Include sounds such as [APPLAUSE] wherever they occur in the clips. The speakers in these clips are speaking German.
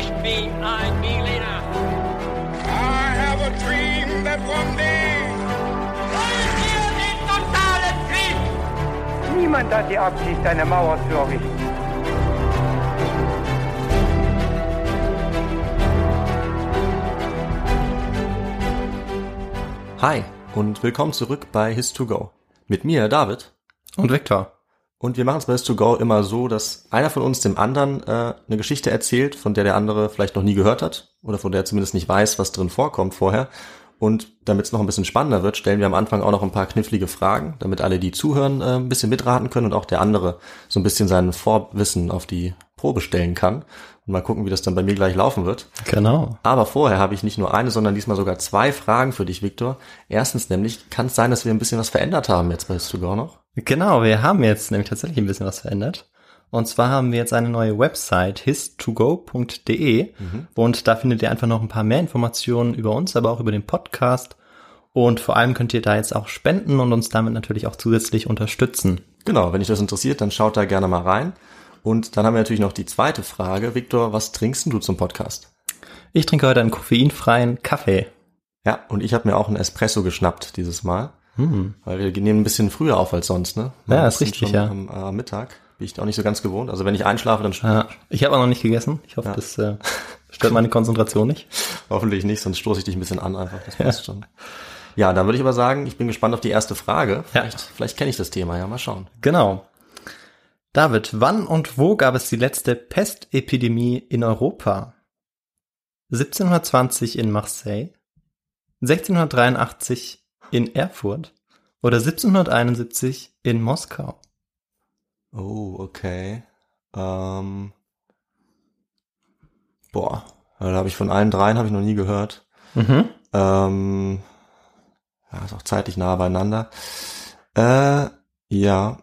Ich bin ein Berliner. I have a dream that one day. Wollen wir den totalen Krieg? Niemand hat die Absicht, eine Mauer zu errichten. Hi und willkommen zurück bei His2Go. Mit mir, David. Und Viktor. Und wir machen es bei His2Go immer so, dass einer von uns dem anderen äh, eine Geschichte erzählt, von der der andere vielleicht noch nie gehört hat oder von der er zumindest nicht weiß, was drin vorkommt vorher. Und damit es noch ein bisschen spannender wird, stellen wir am Anfang auch noch ein paar knifflige Fragen, damit alle, die zuhören, äh, ein bisschen mitraten können und auch der andere so ein bisschen sein Vorwissen auf die Probe stellen kann. Und mal gucken, wie das dann bei mir gleich laufen wird. Genau. Aber vorher habe ich nicht nur eine, sondern diesmal sogar zwei Fragen für dich, Viktor. Erstens nämlich, kann es sein, dass wir ein bisschen was verändert haben jetzt bei His2Go noch? Genau, wir haben jetzt nämlich tatsächlich ein bisschen was verändert. Und zwar haben wir jetzt eine neue Website, his2go.de. Und da findet ihr einfach noch ein paar mehr Informationen über uns, aber auch über den Podcast. Und vor allem könnt ihr da jetzt auch spenden und uns damit natürlich auch zusätzlich unterstützen. Genau, wenn dich das interessiert, dann schaut da gerne mal rein. Und dann haben wir natürlich noch die zweite Frage. Viktor, was trinkst du zum Podcast? Ich trinke heute einen koffeinfreien Kaffee. Ja, und ich habe mir auch einen Espresso geschnappt dieses Mal. Weil wir nehmen ein bisschen früher auf als sonst, ne? Hm. Ja, ist richtig, ja. Am äh, Mittag. Bin ich auch nicht so ganz gewohnt. Also wenn ich einschlafe, dann Ja, ich habe auch noch nicht gegessen. Ich hoffe, Ja. das äh, stört meine Konzentration nicht. [LAUGHS] hoffentlich nicht, sonst stoße ich dich ein bisschen an einfach. Das passt schon. Ja, dann würde ich aber sagen, ich bin gespannt auf die erste Frage. Vielleicht, vielleicht kenne ich das Thema, ja, mal schauen. Genau. David, wann und wo gab es die letzte Pestepidemie in Europa? 1720 in Marseille, 1683 in Erfurt oder 1771 in Moskau? Oh, okay. Ähm, boah, da habe ich von allen dreien habe ich noch nie gehört. Mhm. Ähm, ja, ist auch zeitlich nah beieinander. Äh, ja,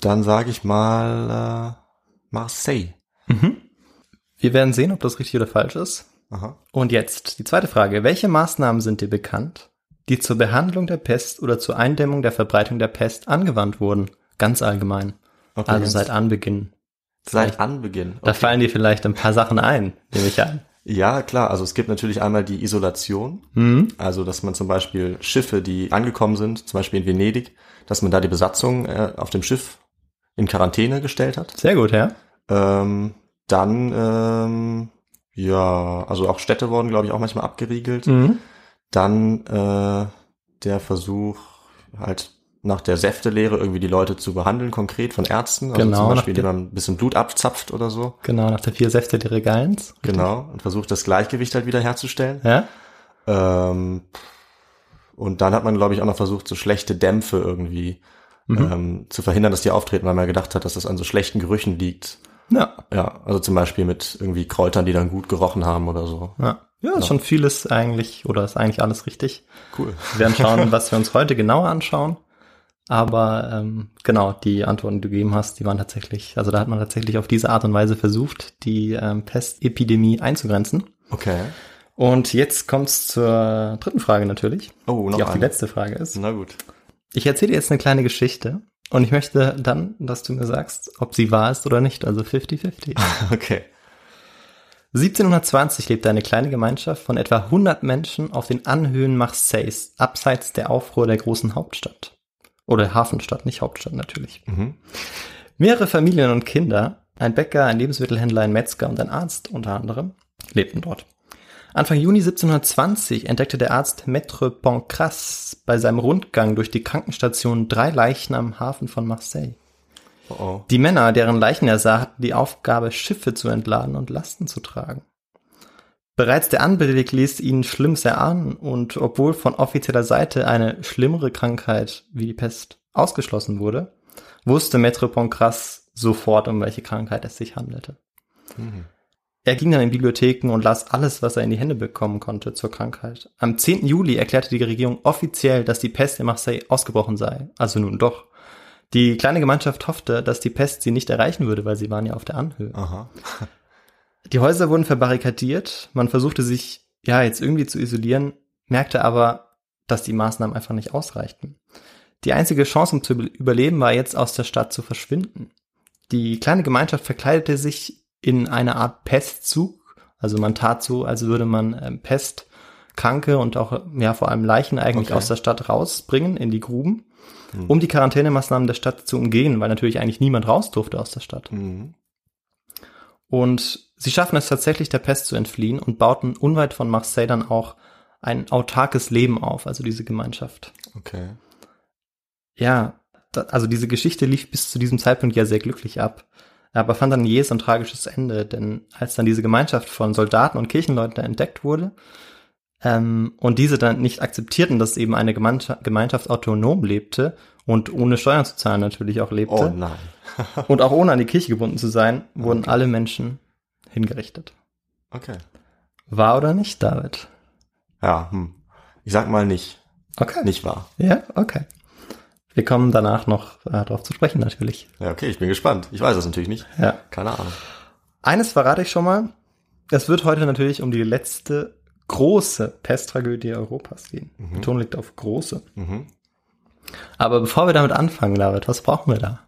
dann sage ich mal äh, Marseille. Mhm. Wir werden sehen, ob das richtig oder falsch ist. Aha. Und jetzt die zweite Frage. Welche Maßnahmen sind dir bekannt, die zur Behandlung der Pest oder zur Eindämmung der Verbreitung der Pest angewandt wurden? Ganz allgemein. Okay, Also seit Anbeginn. seit Anbeginn. Da Okay. fallen dir vielleicht ein paar Sachen ein, nehme ich an. Ja, klar. Also es gibt natürlich einmal die Isolation. Mhm. Also, dass man zum Beispiel Schiffe, die angekommen sind, zum Beispiel in Venedig, dass man da die Besatzung äh, auf dem Schiff in Quarantäne gestellt hat. Sehr gut, ja. Ähm, dann, ähm, ja, also auch Städte wurden, glaube ich, auch manchmal abgeriegelt. Mhm. Dann äh, der Versuch, halt nach der Säftelehre irgendwie die Leute zu behandeln, konkret von Ärzten. Also Genau, zum Beispiel, indem man ein bisschen Blut abzapft oder so. Genau, nach der vier Säfte der Regals. Genau. Und versucht, das Gleichgewicht halt wieder herzustellen. Ja? Ähm, und dann hat man, glaube ich, auch noch versucht, so schlechte Dämpfe irgendwie Mhm. ähm, zu verhindern, dass die auftreten, weil man gedacht hat, dass das an so schlechten Gerüchen liegt. Ja. Ja, also zum Beispiel mit irgendwie Kräutern, die dann gut gerochen haben oder so. Ja. Ja, ist schon vieles eigentlich, oder ist eigentlich alles richtig. Cool. Wir werden schauen, [LAUGHS] was wir uns heute genauer anschauen. Aber ähm, genau, die Antworten, die du gegeben hast, die waren tatsächlich, also da hat man tatsächlich auf diese Art und Weise versucht, die ähm, Pestepidemie einzugrenzen. Okay. Und jetzt kommt's zur dritten Frage natürlich, Oh, noch die auch die eine. letzte Frage ist. Na gut. Ich erzähle dir jetzt eine kleine Geschichte und ich möchte dann, dass du mir sagst, ob sie wahr ist oder nicht, also 50-50. [LAUGHS] Okay. 1720 lebte eine kleine Gemeinschaft von etwa 100 Menschen auf den Anhöhen Marseilles, abseits der Aufruhr der großen Hauptstadt. Oder Hafenstadt, nicht Hauptstadt natürlich. Mhm. Mehrere Familien und Kinder, ein Bäcker, ein Lebensmittelhändler, ein Metzger und ein Arzt unter anderem, lebten dort. Anfang Juni 1720 entdeckte der Arzt Maître Pancras bei seinem Rundgang durch die Krankenstation drei Leichen am Hafen von Marseille. Oh, oh. Die Männer, deren Leichen er sah, hatten die Aufgabe, Schiffe zu entladen und Lasten zu tragen. Bereits der Anblick ließ ihnen Schlimmes erahnen und obwohl von offizieller Seite eine schlimmere Krankheit wie die Pest ausgeschlossen wurde, wusste Maître Pancras sofort, um welche Krankheit es sich handelte. Er ging dann in Bibliotheken und las alles, was er in die Hände bekommen konnte zur Krankheit. Am 10. Juli erklärte die Regierung offiziell, dass die Pest in Marseille ausgebrochen sei. Also nun doch. Die kleine Gemeinschaft hoffte, dass die Pest sie nicht erreichen würde, weil sie waren ja auf der Anhöhe. Aha. [LAUGHS] Die Häuser wurden verbarrikadiert, man versuchte sich ja jetzt irgendwie zu isolieren, merkte aber, dass die Maßnahmen einfach nicht ausreichten. Die einzige Chance, um zu überleben, war jetzt aus der Stadt zu verschwinden. Die kleine Gemeinschaft verkleidete sich in eine Art Pestzug, Also man tat so, als würde man ähm, Pest, Kranke und auch ja vor allem Leichen eigentlich Okay. aus der Stadt rausbringen in die Gruben, um die Quarantänemaßnahmen der Stadt zu umgehen, weil natürlich eigentlich niemand raus durfte aus der Stadt. Mhm. Und sie schaffen es tatsächlich, der Pest zu entfliehen und bauten unweit von Marseille dann auch ein autarkes Leben auf, also diese Gemeinschaft. Okay. Ja, da, also diese Geschichte lief bis zu diesem Zeitpunkt ja sehr glücklich ab, aber fand dann jähes ein tragisches Ende, denn als dann diese Gemeinschaft von Soldaten und Kirchenleuten entdeckt wurde ähm, und diese dann nicht akzeptierten, dass eben eine Gemeinschaft, Gemeinschaft autonom lebte und ohne Steuern zu zahlen natürlich auch lebte Oh nein. [LAUGHS] und auch ohne an die Kirche gebunden zu sein, wurden alle Menschen hingerichtet. Okay. War oder nicht, David? Ja, hm. Ich sag mal nicht. Okay. Nicht wahr. Ja, okay. Wir kommen danach noch äh, darauf zu sprechen, natürlich. Ja, okay, ich bin gespannt. Ich weiß es natürlich nicht. Ja. Keine Ahnung. Eines verrate ich schon mal. Es wird heute natürlich um die letzte große Pesttragödie Europas gehen. Betonung liegt auf große. Mhm. Aber bevor wir damit anfangen, David, was brauchen wir da?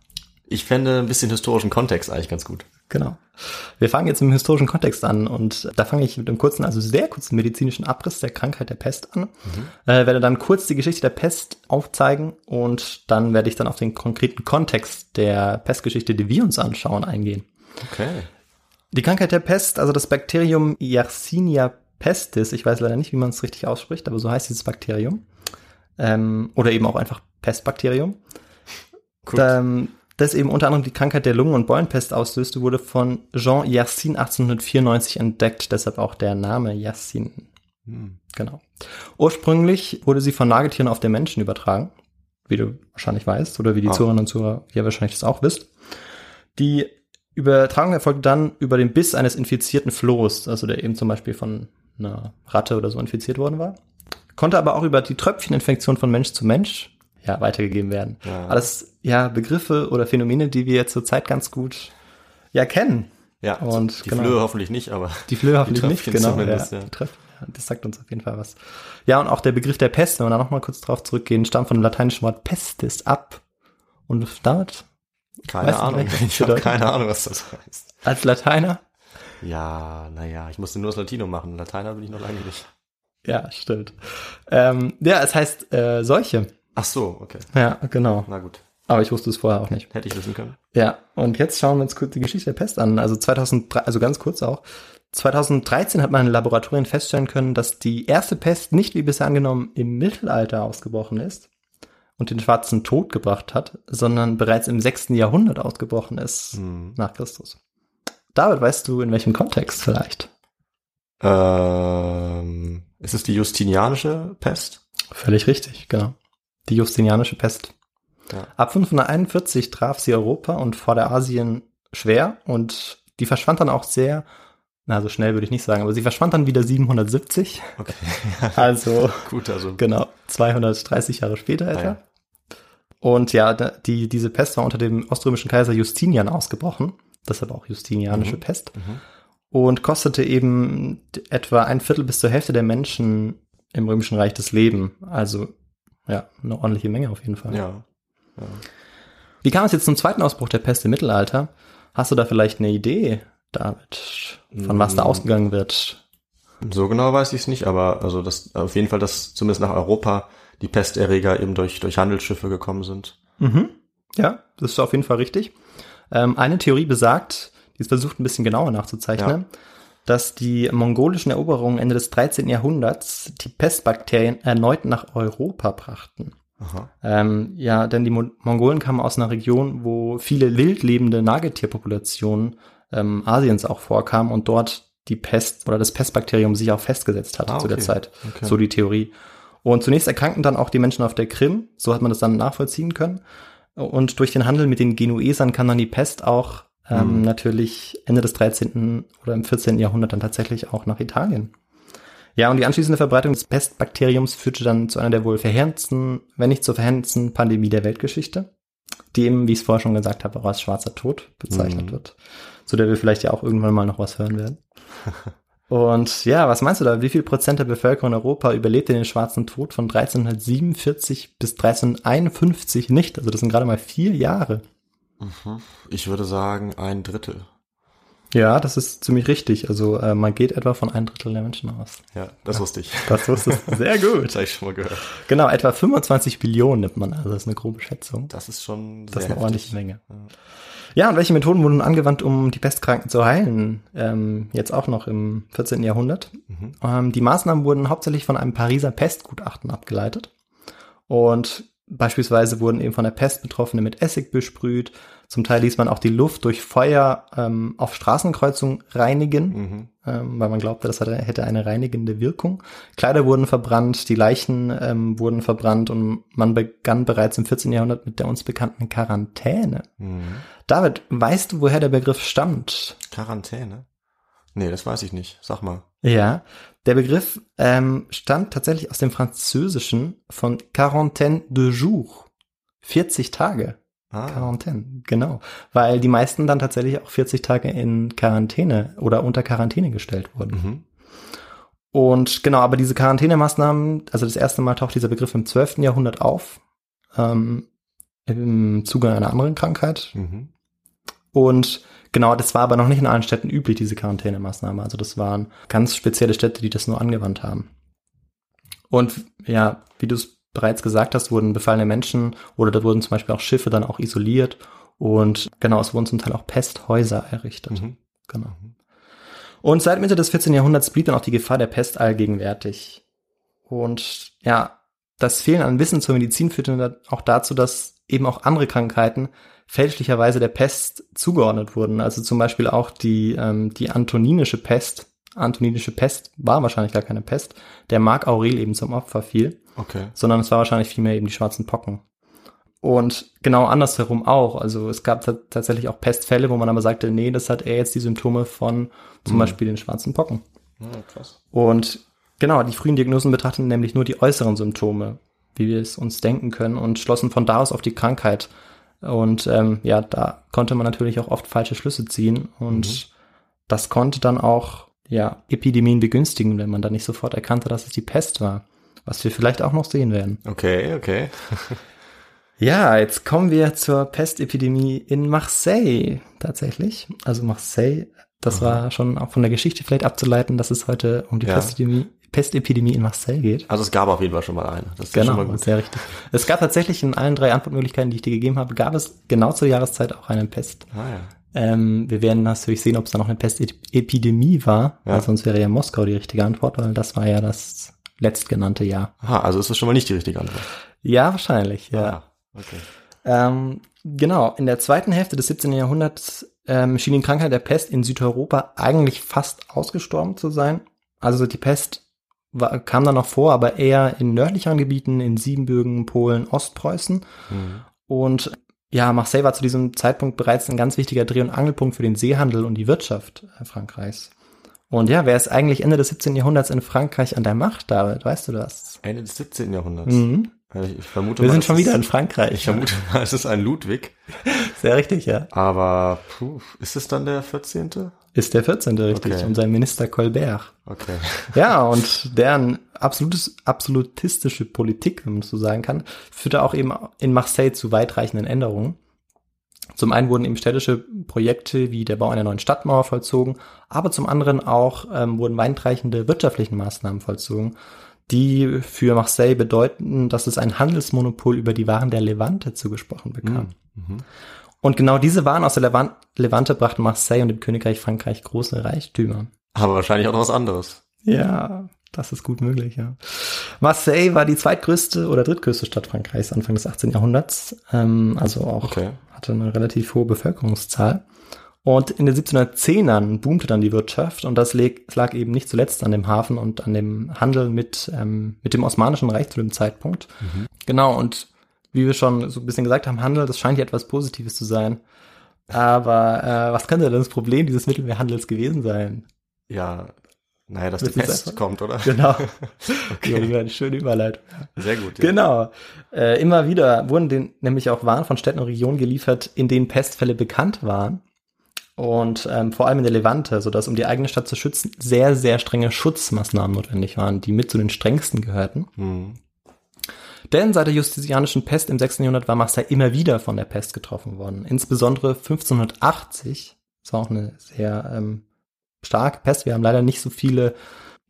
Ich fände ein bisschen historischen Kontext eigentlich ganz gut. Genau. Wir fangen jetzt im historischen Kontext an und da fange ich mit einem kurzen, also sehr kurzen medizinischen Abriss der Krankheit der Pest an. Äh, werde dann kurz die Geschichte der Pest aufzeigen und dann werde ich dann auf den konkreten Kontext der Pestgeschichte, die wir uns anschauen, eingehen. Okay. Die Krankheit der Pest, also das Bakterium Yersinia pestis, ich weiß leider nicht, wie man es richtig ausspricht, aber so heißt dieses Bakterium. Ähm, oder eben auch einfach Pestbakterium. Gut. Das eben unter anderem die Krankheit der Lungen- und Beulenpest auslöste, wurde von Jean Yersin 1894 entdeckt, deshalb auch der Name Yersin. Hm. Genau. Ursprünglich wurde sie von Nagetieren auf den Menschen übertragen, wie du wahrscheinlich weißt, oder wie die Ah. Zuhörerinnen und Zuhörer ja wahrscheinlich das auch wisst. Die Übertragung erfolgt dann über den Biss eines infizierten Flohs, also der eben zum Beispiel von einer Ratte oder so infiziert worden war. Konnte aber auch über die Tröpfcheninfektion von Mensch zu Mensch ja, weitergegeben werden. Ja. Alles ja Begriffe oder Phänomene, die wir zurzeit ganz gut ja kennen. Ja, Und die genau. Flöhe hoffentlich nicht, aber Die Flöhe hoffentlich nicht, Tröpfchen genau. ja, ja. Die das sagt uns auf jeden Fall was. Ja, und auch der Begriff der Pest, wenn wir da nochmal kurz drauf zurückgehen, stammt von dem lateinischen Wort pestis ab. Und damit keine Weißt Ahnung. Ich habe keine Ahnung, was das heißt. als Lateiner, Ja, naja, ich musste nur das Latinum machen. Lateiner bin ich noch lange nicht. ja, stimmt. Ähm, ja, es heißt äh, Seuche. Ach so, okay. Ja, genau. Na gut. Aber ich wusste es vorher auch nicht. Hätte ich wissen können. Ja, und jetzt schauen wir uns kurz die Geschichte der Pest an. Also 2003, also ganz kurz auch. 2013 hat man in Laboratorien feststellen können, dass die erste Pest nicht wie bisher angenommen im Mittelalter ausgebrochen ist und den schwarzen Tod gebracht hat, sondern bereits im 6. Jahrhundert ausgebrochen ist Hm. nach Christus. David, weißt du, in welchem Kontext vielleicht? Ähm, ist es die Justinianische Pest? Völlig richtig, genau. Die Justinianische Pest. Ja. Ab 541 traf sie Europa und Vorderasien schwer und die verschwand dann auch sehr, na so schnell würde ich nicht sagen, aber sie verschwand dann wieder 770, Okay. [LAUGHS] [LAUGHS] also Gut, also. genau 230 Jahre später etwa. Ah, ja. Und ja, die, diese Pest war unter dem oströmischen Kaiser Justinian ausgebrochen, deshalb auch Justinianische Mhm. Pest Mhm. und kostete eben etwa ein Viertel bis zur Hälfte der Menschen im Römischen Reich das Leben. Also ja, eine ordentliche Menge auf jeden Fall. Ja. ja. Wie kam es jetzt zum zweiten Ausbruch der Pest im Mittelalter? Hast du da vielleicht eine Idee, David, von was da Mm. ausgegangen wird? So genau weiß ich es nicht, aber also das auf jeden Fall, dass zumindest nach Europa die Pesterreger eben durch, durch Handelsschiffe gekommen sind. Mhm. Ja, das ist auf jeden Fall richtig. Ähm, eine Theorie besagt, die ist versucht ein bisschen genauer nachzuzeichnen, dass die mongolischen Eroberungen Ende des 13. Jahrhunderts die Pestbakterien erneut nach Europa brachten. Ähm, ja, denn die Mon Mongolen kamen aus einer Region, wo viele wild lebende Nagetierpopulationen ähm, Asiens auch vorkamen und dort die Pest oder das Pestbakterium sich auch festgesetzt hatte Ah, zu der okay. Zeit. Okay. So die Theorie. Und zunächst erkrankten dann auch die Menschen auf der Krim, so hat man das dann nachvollziehen können. Und durch den Handel mit den Genuesern kam dann die Pest auch ähm, Mhm. natürlich Ende des 13. oder im 14. Jahrhundert dann tatsächlich auch nach Italien. Ja, und die anschließende Verbreitung des Pestbakteriums führte dann zu einer der wohl verheerendsten, wenn nicht zur verheerendsten Pandemie der Weltgeschichte, die eben, wie ich es vorher schon gesagt habe, auch als schwarzer Tod bezeichnet Mhm. wird, zu der wir vielleicht ja auch irgendwann mal noch was hören werden. [LAUGHS] und ja, was meinst du da? Wie viel Prozent der Bevölkerung in Europa überlebte den schwarzen Tod von 1347 bis 1351 nicht? Also das sind gerade mal vier Jahre. Ich würde sagen ein Drittel. Ja, das ist ziemlich richtig. Also äh, man geht etwa von ein Drittel der Menschen aus. Ja, das wusste ich. Das wusstest du sehr [LAUGHS] gut. Das habe ich schon mal gehört. Genau, etwa 25 Billionen nimmt man. Also das ist eine grobe Schätzung. Das ist schon Das ist sehr eine ordentliche heftig. Menge. Ja, und welche Methoden wurden angewandt, um die Pestkranken zu heilen? Ähm, jetzt auch noch im 14. Jahrhundert. Ähm, die Maßnahmen wurden hauptsächlich von einem Pariser Pestgutachten abgeleitet. Und beispielsweise wurden eben von der Pest Betroffene mit Essig besprüht. Zum Teil ließ man auch die Luft durch Feuer ähm, auf Straßenkreuzungen reinigen, ähm, weil man glaubte, das hatte, hätte eine reinigende Wirkung. Kleider wurden verbrannt, die Leichen ähm, wurden verbrannt und man begann bereits im 14. Jahrhundert mit der uns bekannten Quarantäne. David, weißt du, woher der Begriff stammt? Quarantäne? Nee, das weiß ich nicht. Sag mal. Ja, der Begriff ähm, stammt tatsächlich aus dem Französischen von Quarantaine de jour. 40 Tage. Ah, Quarantäne, genau. Weil die meisten dann tatsächlich auch 40 Tage in Quarantäne oder unter Quarantäne gestellt wurden. mhm. Und genau, aber diese Quarantänemaßnahmen, also das erste Mal taucht dieser Begriff im 12. Jahrhundert auf, ähm, im Zuge einer anderen Krankheit. Mhm. Und genau, das war aber noch nicht in allen Städten üblich, diese Quarantänemaßnahme. Also das waren ganz spezielle Städte, die das nur angewandt haben. Und ja, wie du es bereits gesagt hast, wurden befallene Menschen oder da wurden zum Beispiel auch Schiffe dann auch isoliert. Und genau, es wurden zum Teil auch Pesthäuser errichtet. Mhm. Genau. Und seit Mitte des 14. Jahrhunderts blieb dann auch die Gefahr der Pest allgegenwärtig. Und ja, das Fehlen an Wissen zur Medizin führte dann auch dazu, dass eben auch andere Krankheiten fälschlicherweise der Pest zugeordnet wurden. Also zum Beispiel auch die, ähm, die antoninische Pest. Antoninische Pest war wahrscheinlich gar keine Pest, der Mark Aurel eben zum Opfer fiel, Okay. sondern es war wahrscheinlich vielmehr eben die schwarzen Pocken. Und genau andersherum auch. Also es gab ta- tatsächlich auch Pestfälle, wo man aber sagte, nee, das hat eher jetzt die Symptome von zum Beispiel den schwarzen Pocken. Ja, krass. Und genau, die frühen Diagnosen betrachteten nämlich nur die äußeren Symptome, wie wir es uns denken können, und schlossen von da aus auf die Krankheit. Und ähm, ja, da konnte man natürlich auch oft falsche Schlüsse ziehen. Und das konnte dann auch ja, Epidemien begünstigen, wenn man dann nicht sofort erkannte, dass es die Pest war. Was wir vielleicht auch noch sehen werden. Okay, okay. [LAUGHS] Ja, jetzt kommen wir zur Pestepidemie in Marseille tatsächlich. Also Marseille, das war schon auch von der Geschichte vielleicht abzuleiten, dass es heute um die Ja. Pestepidemie, Pestepidemie in Marseille geht. Also es gab auf jeden Fall schon mal eine. Das ist schon Genau, mal gut. sehr richtig. Es gab tatsächlich in allen drei Antwortmöglichkeiten, die ich dir gegeben habe, gab es genau zur Jahreszeit auch eine Pest. Ah, ja. Ähm, wir werden natürlich sehen, ob es da noch eine Pestepidemie war, Ja. weil sonst wäre ja Moskau die richtige Antwort, weil das war ja das letztgenannte Jahr. Aha, also ist das schon mal nicht die richtige Antwort. Ja, wahrscheinlich, ja. Ah, okay. Ähm, genau, in der zweiten Hälfte des 17. Jahrhunderts ähm, schien die Krankheit der Pest in Südeuropa eigentlich fast ausgestorben zu sein. Also die Pest war, kam dann noch vor, aber eher in nördlicheren Gebieten, in Siebenbürgen, Polen, Ostpreußen. Mhm. Und ja, Marseille war zu diesem Zeitpunkt bereits ein ganz wichtiger Dreh- und Angelpunkt für den Seehandel und die Wirtschaft äh, Frankreichs. Und ja, wer ist eigentlich Ende des 17. Jahrhunderts in Frankreich an der Macht, David? Weißt du das? Ende des 17. Jahrhunderts. Mhm. Also Ich, ich vermute Wir mal, sind schon wieder in Frankreich. Ich vermute mal, es ist ein Ludwig. [LAUGHS] Sehr richtig, ja. Aber puh, ist es dann der 14.? Ist der 14. richtig, Okay. und sein Minister Colbert. Okay. Ja, und deren absolutes, absolutistische Politik, wenn man das so sagen kann, führte auch eben in Marseille zu weitreichenden Änderungen. Zum einen wurden eben städtische Projekte wie der Bau einer neuen Stadtmauer vollzogen, aber zum anderen auch ähm, wurden weitreichende wirtschaftliche Maßnahmen vollzogen, die für Marseille bedeuten, dass es ein Handelsmonopol über die Waren der Levante zugesprochen bekam. Und genau diese Waren aus der Levan Levante brachten Marseille und dem Königreich Frankreich große Reichtümer. Aber wahrscheinlich auch noch was anderes. Ja, das ist gut möglich, ja. Marseille war die zweitgrößte oder drittgrößte Stadt Frankreichs Anfang des 18. Jahrhunderts. Ähm, also auch Okay. hatte eine relativ hohe Bevölkerungszahl. Und in den 1710ern boomte dann die Wirtschaft und das lag eben nicht zuletzt an dem Hafen und an dem Handel mit, ähm, mit dem Osmanischen Reich zu dem Zeitpunkt. Genau, und wie wir schon so ein bisschen gesagt haben, Handel, das scheint ja etwas Positives zu sein. Aber äh, was könnte denn das Problem dieses Mittelmeerhandels gewesen sein? Ja, naja, dass die Willst du's Pest kommt, oder? Genau. [LAUGHS] Okay. Ja, eine schöne Überleitung. Sehr gut. Ja. Genau. Äh, immer wieder wurden den, nämlich auch Waren von Städten und Regionen geliefert, in denen Pestfälle bekannt waren. Und ähm, vor allem in der Levante, sodass um die eigene Stadt zu schützen, sehr, sehr strenge Schutzmaßnahmen notwendig waren, die mit zu den strengsten gehörten. Mhm. Denn seit der justinianischen Pest im 6. Jahrhundert war Marseille immer wieder von der Pest getroffen worden. Insbesondere 1580 Es war auch eine sehr ähm, starke Pest. Wir haben leider nicht so viele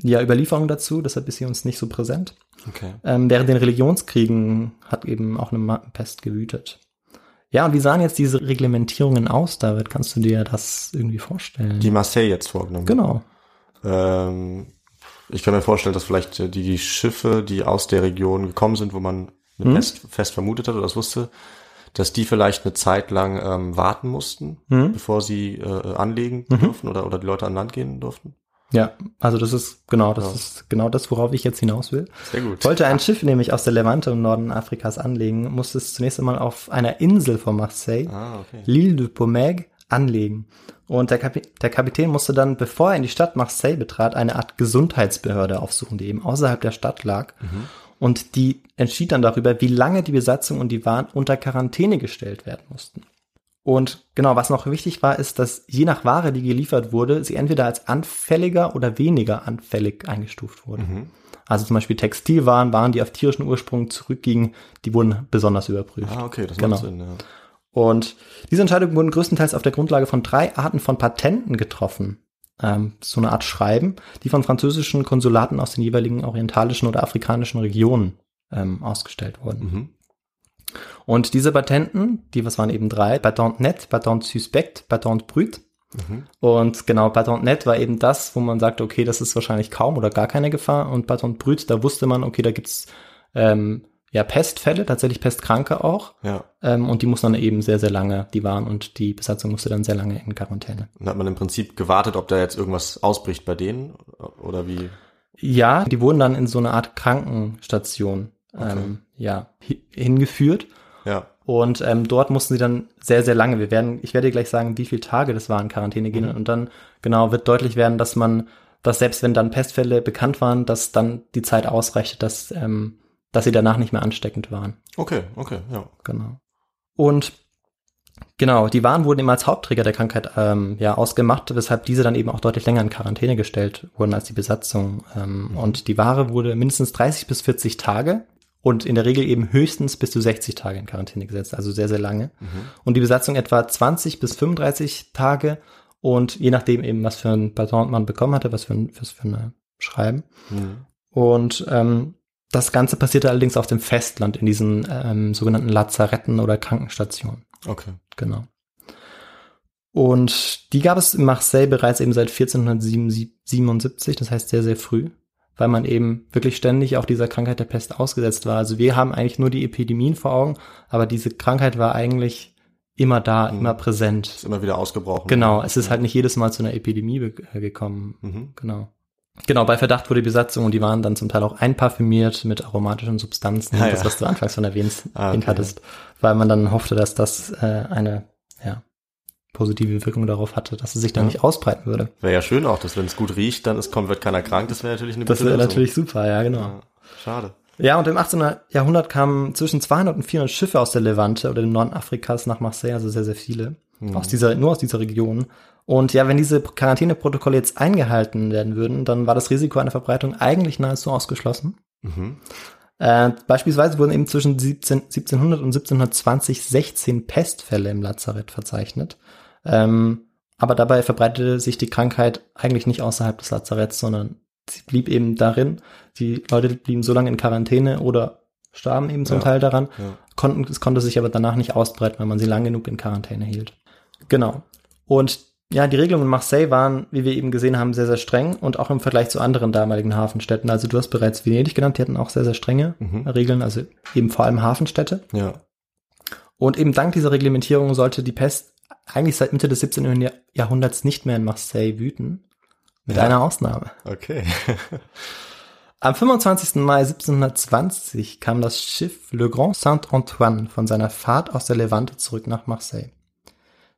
ja, Überlieferungen dazu, deshalb ist sie uns nicht so präsent. Okay. Ähm, während den Religionskriegen hat eben auch eine Pest gewütet. Ja, und wie sahen jetzt diese Reglementierungen aus, David? Kannst du dir das irgendwie vorstellen? Die Marseille jetzt vorgenommen. genau. Ähm, ich kann mir vorstellen, dass vielleicht äh, die, die Schiffe, die aus der Region gekommen sind, wo man Mhm. Pest fest vermutet hat oder das wusste, dass die vielleicht eine Zeit lang ähm, warten mussten, Mhm. bevor sie äh, anlegen durften oder, oder die Leute an Land gehen durften. Ja, also das ist genau, das Ja. ist genau das, worauf ich jetzt hinaus will. Sehr gut. Wollte ein Schiff nämlich aus der Levante im Norden Afrikas anlegen, musste es zunächst einmal auf einer Insel von Marseille, Ah, okay. L'Île de Pomègue, anlegen. Und der, Kapi der Kapitän musste dann, bevor er in die Stadt Marseille betrat, eine Art Gesundheitsbehörde aufsuchen, die eben außerhalb der Stadt lag. Und die entschied dann darüber, wie lange die Besatzung und die Waren unter Quarantäne gestellt werden mussten. Und genau, was noch wichtig war, ist, dass je nach Ware, die geliefert wurde, sie entweder als anfälliger oder weniger anfällig eingestuft wurde. Mhm. Also zum Beispiel Textilwaren, Waren, die auf tierischen Ursprung zurückgingen, die wurden besonders überprüft. Ah, okay, das Genau. macht Sinn, ja. Und diese Entscheidungen wurden größtenteils auf der Grundlage von drei Arten von Patenten getroffen. Ähm, so eine Art Schreiben, die von französischen Konsulaten aus den jeweiligen orientalischen oder afrikanischen Regionen ähm, ausgestellt wurden. Mhm. Und diese Patenten, die was waren eben drei, Patent net, Patent suspect, Patent brut. Mhm. Und genau, Patent net war eben das, wo man sagt, okay, das ist wahrscheinlich kaum oder gar keine Gefahr. Und Patent brut, da wusste man, okay, da gibt's ähm, ja Pestfälle, tatsächlich Pestkranke auch. Ja. Ähm, und die mussten dann eben sehr, sehr lange, die waren und die Besatzung musste dann sehr lange in Quarantäne. Dann hat man im Prinzip gewartet, ob da jetzt irgendwas ausbricht bei denen oder wie. Ja, die wurden dann in so eine Art Krankenstation ähm, ja, hi- hingeführt. Ja. Und ähm, dort mussten sie dann sehr, sehr lange. Wir werden, ich werde dir gleich sagen, wie viele Tage das war in Quarantäne gehen. Und dann genau wird deutlich werden, dass man, dass selbst wenn dann Pestfälle bekannt waren, dass dann die Zeit ausreichte, dass, ähm, dass sie danach nicht mehr ansteckend waren. Okay, okay, ja. Genau. Und genau, die Waren wurden immer als Hauptträger der Krankheit ähm, ja ausgemacht, weshalb diese dann eben auch deutlich länger in Quarantäne gestellt wurden als die Besatzung. Ähm, Und die Ware wurde mindestens 30 bis 40 Tage und in der Regel eben höchstens bis zu 60 Tage in Quarantäne gesetzt, also sehr, sehr lange. Und die Besatzung etwa 20 bis 35 Tage und je nachdem eben, was für ein Patent man bekommen hatte, was für ein, was für ein Schreiben. Mhm. Und ähm, das Ganze passierte allerdings auf dem Festland, in diesen ähm, sogenannten Lazaretten oder Krankenstationen. Okay. Genau. Und die gab es in Marseille bereits eben seit 1477, das heißt sehr, sehr früh, weil man eben wirklich ständig auch dieser Krankheit der Pest ausgesetzt war. Also wir haben eigentlich nur die Epidemien vor Augen, aber diese Krankheit war eigentlich immer da, immer präsent. Ist immer wieder ausgebrochen. Genau, es ist halt nicht jedes Mal zu einer Epidemie äh, gekommen. Mhm. Genau. Genau, bei Verdacht wurde die Besatzung und die waren dann zum Teil auch einparfümiert mit aromatischen Substanzen, Ah, das, ja. was du anfangs schon erwähnt, [LAUGHS] Ah, okay, hattest, weil man dann hoffte, dass das äh, eine ja, positive Wirkung darauf hatte, dass es sich dann Ja. nicht ausbreiten würde. Wäre ja schön auch, dass wenn es gut riecht, dann ist, kommt, wird keiner krank. Das wäre natürlich eine Das wäre natürlich super, ja, genau. Ja, schade. Ja, und im 18. Jahrhundert kamen zwischen 200 und 400 Schiffe aus der Levante oder dem Norden Afrikas nach Marseille, also sehr, sehr viele. Aus dieser, nur aus dieser Region. Und ja, wenn diese Quarantäneprotokolle jetzt eingehalten werden würden, dann war das Risiko einer Verbreitung eigentlich nahezu ausgeschlossen. Mhm. Äh, beispielsweise wurden eben zwischen 17, 1700 und 1720 16 Pestfälle im Lazarett verzeichnet. Ähm, aber dabei verbreitete sich die Krankheit eigentlich nicht außerhalb des Lazaretts, sondern sie blieb eben darin. Die Leute blieben so lange in Quarantäne oder starben eben zum Ja, Teil daran. ja. Konnten, es konnte sich aber danach nicht ausbreiten, weil man sie lang genug in Quarantäne hielt. Genau. Und ja, die Regelungen in Marseille waren, wie wir eben gesehen haben, sehr, sehr streng und auch im Vergleich zu anderen damaligen Hafenstädten. Also du hast bereits Venedig genannt, die hatten auch sehr, sehr strenge Mhm. Regeln, also eben vor allem Hafenstädte. Ja. Und eben dank dieser Reglementierung sollte die Pest eigentlich seit Mitte des 17. Jahr- Jahrhunderts nicht mehr in Marseille wüten. Mit Ja. einer Ausnahme. Okay. [LAUGHS] Am 25. Mai 1720 kam das Schiff Le Grand Saint-Antoine von seiner Fahrt aus der Levante zurück nach Marseille.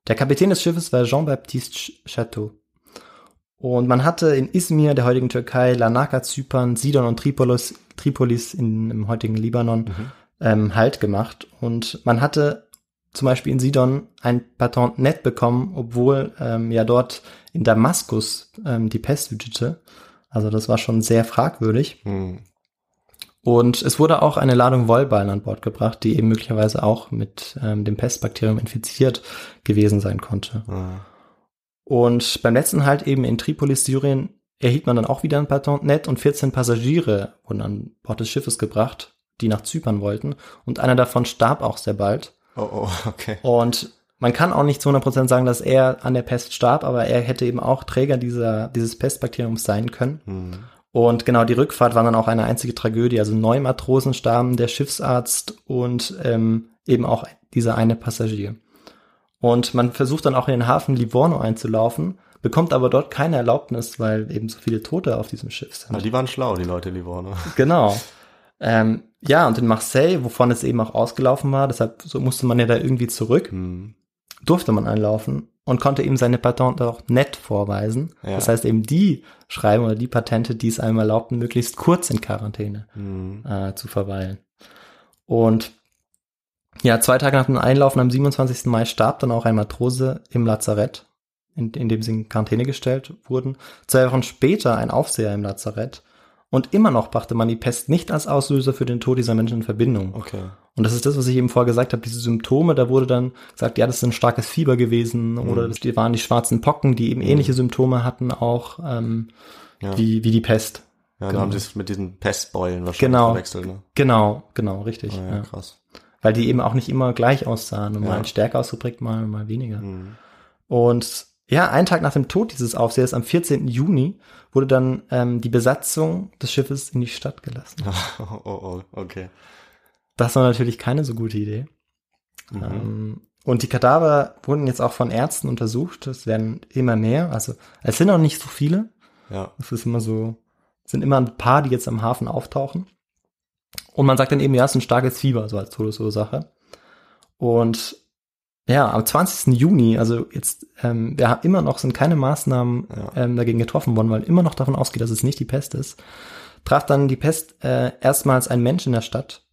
Der Kapitän des Schiffes war Jean-Baptiste Ch- Chateau. Und man hatte in Izmir, der heutigen Türkei, Larnaca, Zypern, Sidon und Tripolis, Tripolis in, im heutigen Libanon ähm, Halt gemacht. Und man hatte zum Beispiel in Sidon ein Patent net bekommen, obwohl ähm, ja dort in Damaskus ähm, die Pest wütete. Also das war schon sehr fragwürdig. Hm. Und es wurde auch eine Ladung Wollballen an Bord gebracht, die eben möglicherweise auch mit ähm, dem Pestbakterium infiziert gewesen sein konnte. Ah. Und beim letzten Halt eben in Tripolis, Syrien, erhielt man dann auch wieder ein Patentnet und 14 Passagiere wurden an Bord des Schiffes gebracht, die nach Zypern wollten. Und einer davon starb auch sehr bald. Oh, oh, [LAUGHS] okay. Und man kann auch nicht zu 100% sagen, dass er an der Pest starb, aber er hätte eben auch Träger dieser, dieses Pestbakteriums sein können. Hm. Und genau, die Rückfahrt war dann auch eine einzige Tragödie. Also neun Matrosen starben, der Schiffsarzt und ähm, eben auch dieser eine Passagier. Und man versucht dann auch in den Hafen Livorno einzulaufen, bekommt aber dort keine Erlaubnis, weil eben so viele Tote auf diesem Schiff sind. Aber die waren schlau, die Leute, die waren. [LAUGHS] Genau. Ähm, ja, und in Marseille, wovon es eben auch ausgelaufen war, deshalb so musste man ja da irgendwie zurück, Hm. durfte man einlaufen und konnte eben seine Patente auch nett vorweisen. Ja. Das heißt eben die Schreiben oder die Patente, die es einem erlaubten, möglichst kurz in Quarantäne Hm. äh, zu verweilen. Und ja, zwei Tage nach dem Einlaufen am 27. Mai starb dann auch ein Matrose im Lazarett, in, in dem sie in Quarantäne gestellt wurden. Zwei Wochen später ein Aufseher im Lazarett. Und immer noch brachte man die Pest nicht als Auslöser für den Tod dieser Menschen in Verbindung. Okay. Und das ist das, was ich eben vorher gesagt habe, diese Symptome, da wurde dann gesagt, ja, das ist ein starkes Fieber gewesen oder das waren die schwarzen Pocken, die eben ähnliche Symptome hatten, auch ähm, Ja. wie, wie die Pest. Ja, dann Genau. haben sie es mit diesen Pestbeulen wahrscheinlich Genau. verwechselt, ne? Genau, genau, richtig. Ah, ja, ja. krass. Weil die eben auch nicht immer gleich aussahen und mal stärker ausgeprägt, mal, mal weniger. Hm. Und ja, einen Tag nach dem Tod dieses Aufsehers, am 14. Juni, wurde dann ähm, die Besatzung des Schiffes in die Stadt gelassen. [LAUGHS] Oh, oh, oh, okay. Das war natürlich keine so gute Idee. Mhm. Ähm, und die Kadaver wurden jetzt auch von Ärzten untersucht. Es werden immer mehr. Also es sind noch nicht so viele. Ja. Es ist immer so, es sind immer ein paar, die jetzt am Hafen auftauchen. Und man sagt dann eben, ja, es ist ein starkes Fieber, so als Todesursache. Und ja, am 20. Juni, also jetzt, ähm, wir haben immer noch, sind keine Maßnahmen Ja. ähm, dagegen getroffen worden, weil immer noch davon ausgeht, dass es nicht die Pest ist, traf dann die Pest äh, erstmals ein Mensch in der Stadt.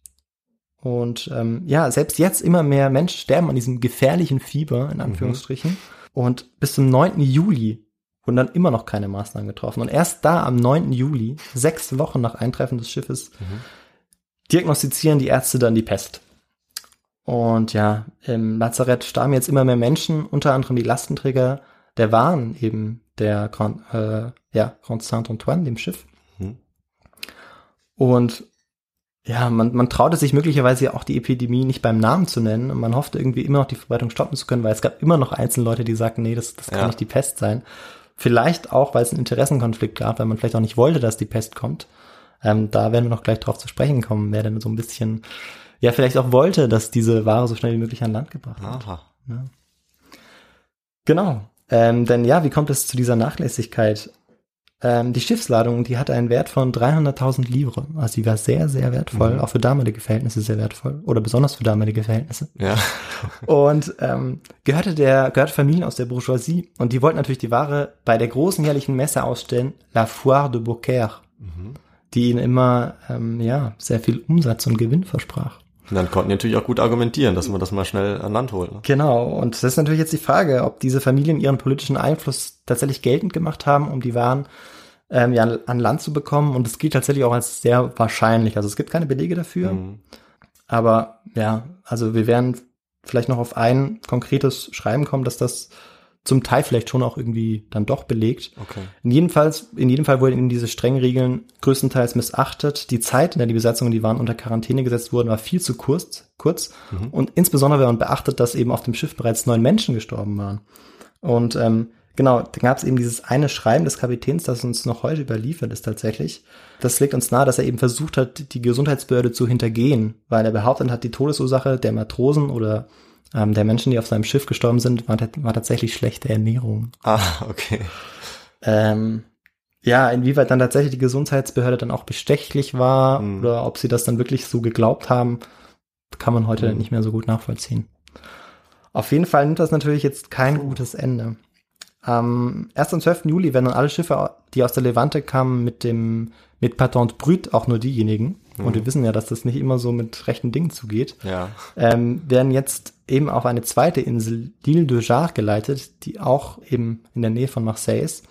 Und ähm, ja, selbst jetzt immer mehr Menschen sterben an diesem gefährlichen Fieber, in Anführungsstrichen. Und bis zum 9. Juli wurden dann immer noch keine Maßnahmen getroffen. Und erst da am 9. Juli, sechs Wochen nach Eintreffen des Schiffes, diagnostizieren die Ärzte dann die Pest. Und ja, im Lazarett starben jetzt immer mehr Menschen, unter anderem die Lastenträger der Waren eben der Grand, äh, ja, Grand Saint-Antoine, dem Schiff. Mhm. Und ja, man, man traute sich möglicherweise ja auch die Epidemie nicht beim Namen zu nennen. Und man hoffte irgendwie immer noch die Verbreitung stoppen zu können, weil es gab immer noch einzelne Leute, die sagten, nee, das, das kann Ja. nicht die Pest sein. Vielleicht auch, weil es einen Interessenkonflikt gab, weil man vielleicht auch nicht wollte, dass die Pest kommt. Ähm, da werden wir noch gleich drauf zu sprechen kommen, wer denn so ein bisschen, ja, vielleicht auch wollte, dass diese Ware so schnell wie möglich an Land gebracht wird. Aha. Genau. Ähm, denn ja, wie kommt es zu dieser Nachlässigkeit? Ähm, die Schiffsladung, die hatte einen Wert von 300.000 Livre. Also die war sehr, sehr wertvoll, auch für damalige Verhältnisse sehr wertvoll oder besonders für damalige Verhältnisse. Ja. [LAUGHS] Und ähm, gehörte der gehörte Familien aus der Bourgeoisie und die wollten natürlich die Ware bei der großen jährlichen Messe ausstellen, La Foire de Beaucaire, die ihnen immer ähm, ja sehr viel Umsatz und Gewinn versprach. Und dann konnten die natürlich auch gut argumentieren, dass man das mal schnell an Land holt. Ne? Genau, und das ist natürlich jetzt die Frage, ob diese Familien ihren politischen Einfluss tatsächlich geltend gemacht haben, um die Waren ähm, ja, an Land zu bekommen. Und es gilt tatsächlich auch als sehr wahrscheinlich. Also es gibt keine Belege dafür. Mhm. Aber ja, also wir werden vielleicht noch auf ein konkretes Schreiben kommen, dass das zum Teil vielleicht schon auch irgendwie dann doch belegt. Okay. In jedem Fall, in jedem Fall wurden eben diese strengen Regeln größtenteils missachtet. Die Zeit, in der die Besatzungen, die waren unter Quarantäne gesetzt wurden, war viel zu kurz, kurz. Und insbesondere wenn man beachtet, dass eben auf dem Schiff bereits neun Menschen gestorben waren. Und ähm, genau, dann gab es eben dieses eine Schreiben des Kapitäns, das uns noch heute überliefert ist tatsächlich. Das legt uns nahe, dass er eben versucht hat, die Gesundheitsbehörde zu hintergehen, weil er behauptet hat, die Todesursache der Matrosen oder ähm, der Menschen, die auf seinem Schiff gestorben sind, war, war tatsächlich schlechte Ernährung. Ah, okay. Ähm, ja, inwieweit dann tatsächlich die Gesundheitsbehörde dann auch bestechlich war Mhm. oder ob sie das dann wirklich so geglaubt haben, kann man heute Mhm. nicht mehr so gut nachvollziehen. Auf jeden Fall nimmt das natürlich jetzt kein gutes Ende. Am 1. und 12. Juli werden dann alle Schiffe, die aus der Levante kamen, mit dem mit Patente Brut, auch nur diejenigen, und wir wissen ja, dass das nicht immer so mit rechten Dingen zugeht, Ja. ähm, werden jetzt eben auf eine zweite Insel, l'Île de Jard, geleitet, die auch eben in der Nähe von Marseille ist,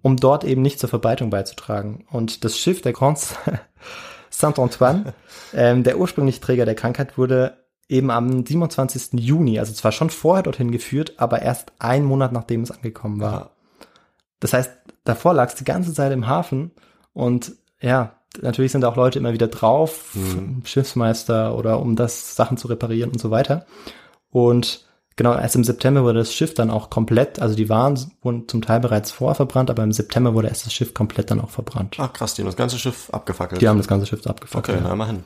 um dort eben nicht zur Verbreitung beizutragen. Und das Schiff der Grand [LAUGHS] Saint-Antoine, [LAUGHS] ähm, der ursprüngliche Träger der Krankheit, wurde eben am 27. Juni, also zwar schon vorher dorthin geführt, aber erst einen Monat nachdem es angekommen war. Ja. Das heißt, davor lag es die ganze Zeit im Hafen und ja, natürlich sind auch Leute immer wieder drauf, Schiffsmeister oder um das Sachen zu reparieren und so weiter. Und genau, erst im September wurde das Schiff dann auch komplett, also die Waren wurden zum Teil bereits vorher verbrannt, aber im September wurde erst das Schiff komplett dann auch verbrannt. Ach krass, die haben das ganze Schiff abgefackelt. Die haben das ganze Schiff abgefackelt. okay, na immerhin.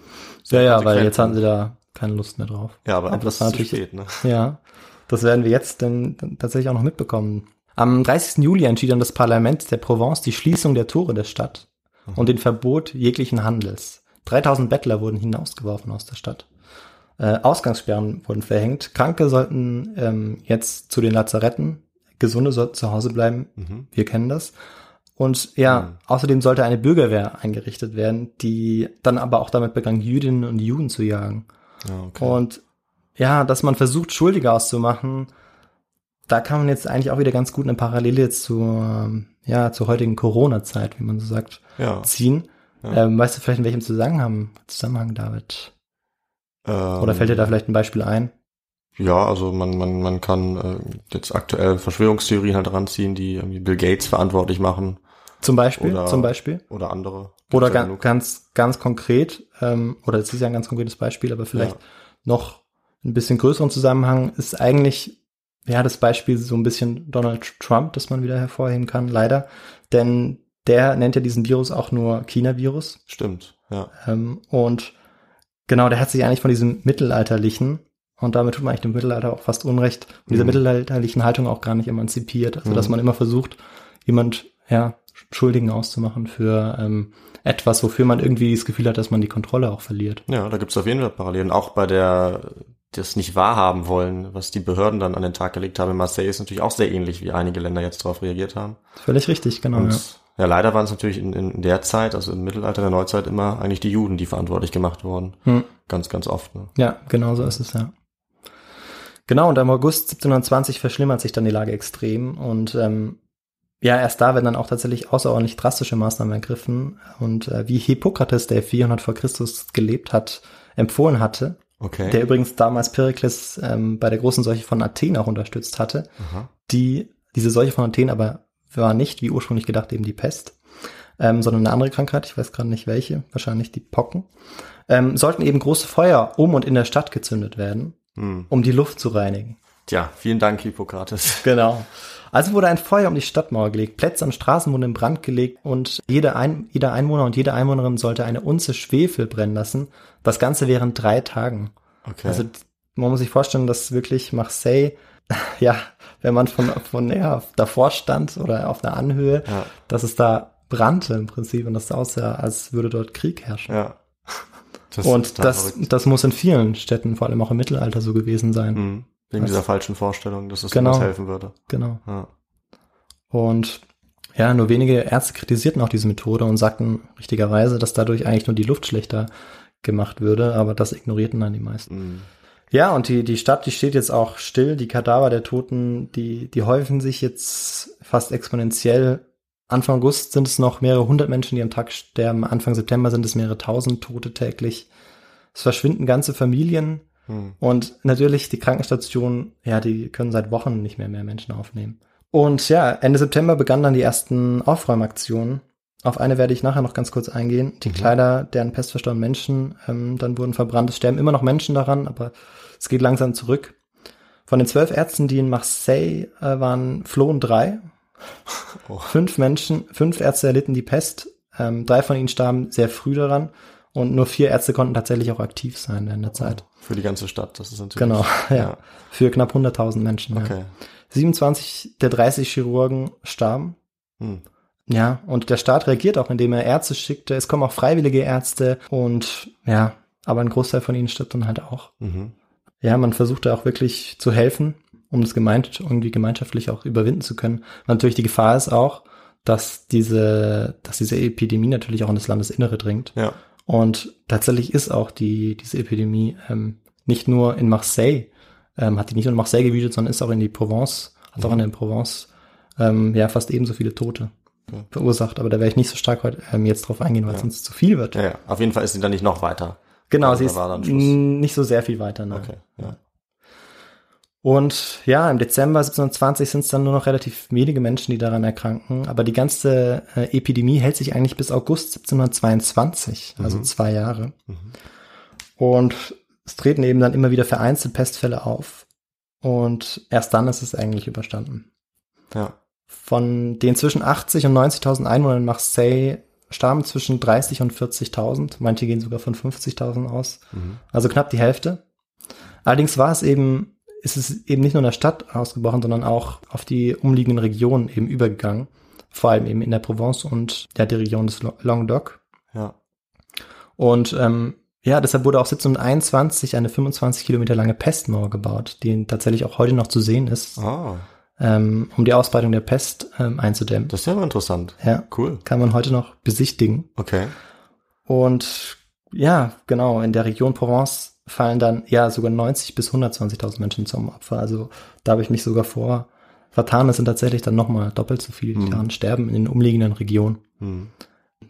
ja, ja, weil jetzt hatten sie da keine Lust mehr drauf. Ja, aber, das das war natürlich- spät, ne? Ja, das werden wir jetzt dann, dann tatsächlich auch noch mitbekommen. Am 30. Juli entschied dann das Parlament der Provence die Schließung der Tore der Stadt und den Verbot jeglichen Handels. 3000 Bettler wurden hinausgeworfen aus der Stadt. Äh, Ausgangssperren wurden verhängt. Kranke sollten ähm, jetzt zu den Lazaretten, Gesunde sollten zu Hause bleiben. Mhm. Wir kennen das. Und ja, außerdem sollte eine Bürgerwehr eingerichtet werden, die dann aber auch damit begann, Jüdinnen und Juden zu jagen. Ja, okay. Und ja, dass man versucht, Schuldige auszumachen, da kann man jetzt eigentlich auch wieder ganz gut eine Parallele zur, ähm, ja, zur heutigen Corona-Zeit, wie man so sagt, ja. ziehen. Ja. Ähm, weißt du vielleicht, in welchem Zusammenhang, Zusammenhang, David? Ähm, Oder fällt dir da vielleicht ein Beispiel ein? Ja, also man, man, man kann äh, jetzt aktuell Verschwörungstheorien halt ranziehen, die irgendwie Bill Gates verantwortlich machen Zum Beispiel, Oder- zum Beispiel. oder andere. Oder Gibt's ga, genug. ganz, ganz konkret, ähm, oder das ist ja ein ganz konkretes Beispiel, aber vielleicht Ja. noch ein bisschen größeren Zusammenhang ist eigentlich, ja, das Beispiel so ein bisschen Donald Trump, das man wieder hervorheben kann, leider. Denn der nennt ja diesen Virus auch nur China-Virus. Stimmt, ja. Ähm, und genau, der hat sich eigentlich von diesem mittelalterlichen, und damit tut man eigentlich dem Mittelalter auch fast Unrecht, von dieser Mhm. mittelalterlichen Haltung auch gar nicht emanzipiert. Also, dass Mhm. man immer versucht, jemand, ja, Schuldigen auszumachen für ähm, etwas, wofür man irgendwie das Gefühl hat, dass man die Kontrolle auch verliert. Ja, da gibt's auf jeden Fall Parallelen. Auch bei der, das nicht wahrhaben wollen, was die Behörden dann an den Tag gelegt haben in Marseille, ist natürlich auch sehr ähnlich, wie einige Länder jetzt darauf reagiert haben. Völlig richtig, genau. Und Ja. ja, leider waren es natürlich in, in der Zeit, also im Mittelalter, der Neuzeit, immer eigentlich die Juden, die verantwortlich gemacht wurden. Hm. Ganz, ganz oft. Ne? Ja, genau so ist es, ja. Genau, und im August 1720 verschlimmert sich dann die Lage extrem und ähm, ja, erst da werden dann auch tatsächlich außerordentlich drastische Maßnahmen ergriffen und äh, wie Hippokrates, der 400 vor Christus gelebt hat, empfohlen hatte, Okay. der übrigens damals Perikles ähm, bei der großen Seuche von Athen auch unterstützt hatte, Aha. die, diese Seuche von Athen aber war nicht, wie ursprünglich gedacht, eben die Pest, ähm, sondern eine andere Krankheit, ich weiß gerade nicht welche, wahrscheinlich die Pocken, ähm, sollten eben große Feuer um und in der Stadt gezündet werden, Hm. um die Luft zu reinigen. Tja, vielen Dank, Hippokrates. [LAUGHS] Genau. Also wurde ein Feuer um die Stadtmauer gelegt, Plätze und Straßen wurden in Brand gelegt und jeder, ein, jeder Einwohner und jede Einwohnerin sollte eine Unze Schwefel brennen lassen. Das Ganze während drei Tagen. Okay. Also man muss sich vorstellen, dass wirklich Marseille, [LAUGHS] ja, wenn man von, von ja, davor stand oder auf einer Anhöhe, ja, dass es da brannte im Prinzip und das aussah, als würde dort Krieg herrschen. ja. Das und das, verrückt. das muss in vielen Städten, vor allem auch im Mittelalter, so gewesen sein. Hm. Wegen dieser falschen Vorstellung, dass es Genau. helfen würde. Genau. Ja. Und ja, nur wenige Ärzte kritisierten auch diese Methode und sagten richtigerweise, dass dadurch eigentlich nur die Luft schlechter gemacht würde, aber das ignorierten dann die meisten. Hm. Ja, und die, die Stadt, die steht jetzt auch still. Die Kadaver der Toten, die, die häufen sich jetzt fast exponentiell. Anfang August sind es noch mehrere hundert Menschen, die am Tag sterben. Anfang September sind es mehrere tausend Tote täglich. Es verschwinden ganze Familien. Hm. Und natürlich die Krankenstationen, ja, die können seit Wochen nicht mehr mehr Menschen aufnehmen. Und ja, Ende September begannen dann die ersten Aufräumaktionen. Auf eine werde ich nachher noch ganz kurz eingehen. Die Kleider der an Pest verstorbenen Menschen ähm, dann wurden verbrannt. Es sterben immer noch Menschen daran, aber es geht langsam zurück. Von den zwölf Ärzten, die in Marseille äh, waren, flohen drei. [LAUGHS] Oh. Fünf Menschen, fünf Ärzte erlitten die Pest. Ähm, drei von ihnen starben sehr früh daran. Und nur vier Ärzte konnten tatsächlich auch aktiv sein in der Zeit. Für die ganze Stadt, das ist natürlich. Genau, [LAUGHS] ja. Ja. Für knapp 100.000 Menschen. Ja. Okay. 27 der 30 Chirurgen starben. Hm. Ja, und der Staat reagiert auch, indem er Ärzte schickte. Es kommen auch freiwillige Ärzte und ja, aber ein Großteil von ihnen stirbt dann halt auch. Mhm. Ja, man versuchte auch wirklich zu helfen, um das gemeint, irgendwie gemeinschaftlich auch überwinden zu können. Und natürlich die Gefahr ist auch, dass diese, dass diese Epidemie natürlich auch in das Landesinnere dringt. Ja. Und tatsächlich ist auch die, diese Epidemie ähm, nicht nur in Marseille, ähm, hat die nicht nur in Marseille gewütet, sondern ist auch in die Provence, hat auch in der Provence ähm, ja fast ebenso viele Tote Okay. verursacht. Aber da werde ich nicht so stark heute ähm, jetzt drauf eingehen, weil Ja. sonst zu viel wird. ja, ja. Auf jeden Fall ist sie dann nicht noch weiter Genau, Also sie ist nicht so sehr viel weiter. Ne? Okay, ja. Und ja, im Dezember 1720 sind es dann nur noch relativ wenige Menschen, die daran erkranken. Aber die ganze äh, Epidemie hält sich eigentlich bis August 1722, also zwei Jahre. Und es treten eben dann immer wieder vereinzelt Pestfälle auf. Und erst dann ist es eigentlich überstanden. Ja. Von den zwischen 80 und 90.000 Einwohnern in Marseille starben zwischen 30 und 40.000. Manche gehen sogar von 50.000 aus. Also knapp die Hälfte. Allerdings war es eben, ist es eben nicht nur in der Stadt ausgebrochen, sondern auch auf die umliegenden Regionen eben übergegangen. Vor allem eben in der Provence und ja, die Region des Languedoc. Ja. Und ähm, ja, deshalb wurde auch 1721 eine 25 Kilometer lange Pestmauer gebaut, die tatsächlich auch heute noch zu sehen ist, Ah, ähm, um die Ausbreitung der Pest ähm, einzudämmen. das ist ja mal interessant. Ja, Cool. kann man heute noch besichtigen. Okay. Und ja, genau, in der Region Provence fallen dann ja sogar 90 bis 120.000 Menschen zum Opfer. Also da habe ich mich sogar vor vertan. Es sind tatsächlich dann nochmal doppelt so viele, die daran sterben in den umliegenden Regionen. Hm.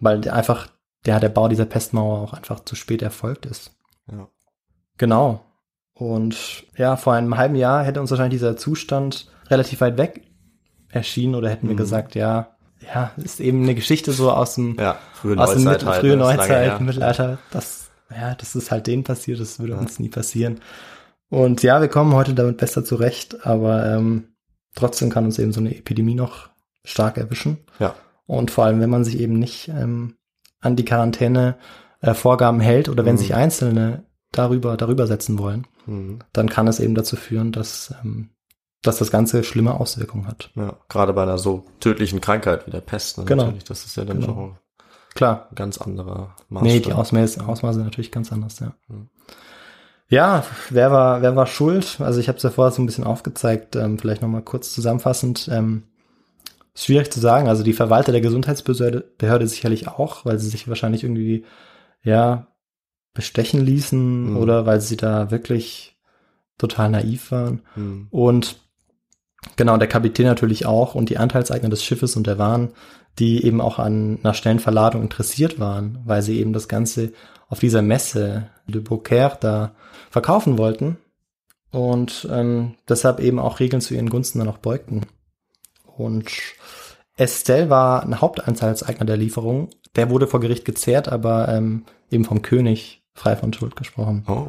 Weil einfach, der, der Bau dieser Pestmauer auch einfach zu spät erfolgt ist. Ja. Genau. Und ja, vor einem halben Jahr hätte uns wahrscheinlich dieser Zustand relativ weit weg erschienen oder hätten wir gesagt, ja, ja, ist eben eine Geschichte so aus dem, Ja, frühe aus dem Neuzeit Mittel, halt, frühe ne? Neuzeit. Mittelalter. Das, ja, das ist halt denen passiert, das würde uns nie passieren. Und ja, wir kommen heute damit besser zurecht, aber ähm, trotzdem kann uns eben so eine Epidemie noch stark erwischen. Ja. Und vor allem, wenn man sich eben nicht ähm, an die Quarantäne-Vorgaben hält oder wenn Mhm. sich Einzelne darüber, darüber setzen wollen, Mhm. dann kann es eben dazu führen, dass, ähm, dass das Ganze schlimme Auswirkungen hat. Ja, gerade bei einer so tödlichen Krankheit wie der Pest. Ne, Genau. Natürlich, das ist ja dann Genau. schon Klar, ganz anderer Nee, Maßstab. die Ausmaße, Ausmaße sind natürlich ganz anders, ja. Mhm. Ja, wer war, wer war schuld? Also ich habe es ja vorher so ein bisschen aufgezeigt, ähm, vielleicht nochmal kurz zusammenfassend. Ähm, schwierig zu sagen. Also die Verwalter der Gesundheitsbehörde Behörde sicherlich auch, weil sie sich wahrscheinlich irgendwie, ja, bestechen ließen Mhm. oder weil sie da wirklich total naiv waren. Hm. Und genau, der Kapitän natürlich auch und die Anteilseigner des Schiffes und der Waren, die eben auch an einer schnellen Verladung interessiert waren, weil sie eben das Ganze auf dieser Messe de Beaucaire da verkaufen wollten und ähm, deshalb eben auch Regeln zu ihren Gunsten dann auch beugten. Und Estelle war ein Hauptanteilseigner der Lieferung. Der wurde vor Gericht gezehrt, aber ähm, eben vom König frei von Schuld gesprochen. Oh,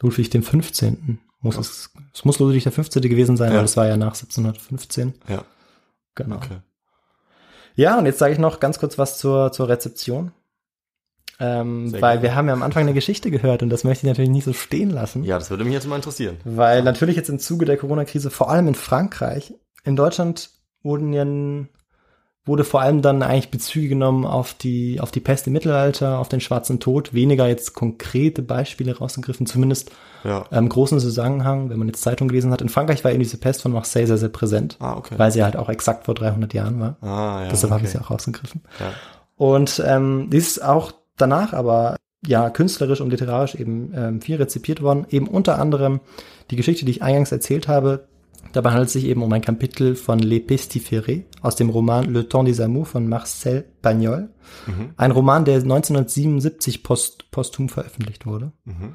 Ludwig dem 15. Muss es, es muss Ludwig der 15. gewesen sein, Ja. weil es war ja nach 1715. ja, Genau. okay. Ja, und jetzt sage ich noch ganz kurz was zur, zur Rezeption. Ähm, Sehr weil gerne. wir haben ja am Anfang eine Geschichte gehört und das möchte ich natürlich nicht so stehen lassen. Ja, das würde mich jetzt mal interessieren. Weil natürlich jetzt im Zuge der Corona-Krise, vor allem in Frankreich, in Deutschland wurden ja, wurde vor allem dann eigentlich Bezüge genommen auf die, auf die Pest im Mittelalter, auf den Schwarzen Tod, weniger jetzt konkrete Beispiele rausgegriffen, zumindest Ja. im großen Zusammenhang, wenn man jetzt Zeitung gelesen hat. In Frankreich war eben diese Pest von Marseille sehr, sehr präsent, Ah, okay. weil sie halt auch exakt vor 300 Jahren war. ah, ja. Deshalb habe okay. ich sie auch rausgegriffen. Ja. Und ähm, dies ist auch danach aber ja künstlerisch und literarisch eben ähm, viel rezipiert worden. Eben unter anderem die Geschichte, die ich eingangs erzählt habe. Dabei handelt es sich eben um ein Kapitel von Les Pestiférés aus dem Roman Le Temps des Amours von Marcel Pagnol. Ein Roman, der 1977 post, posthum veröffentlicht wurde. Mhm.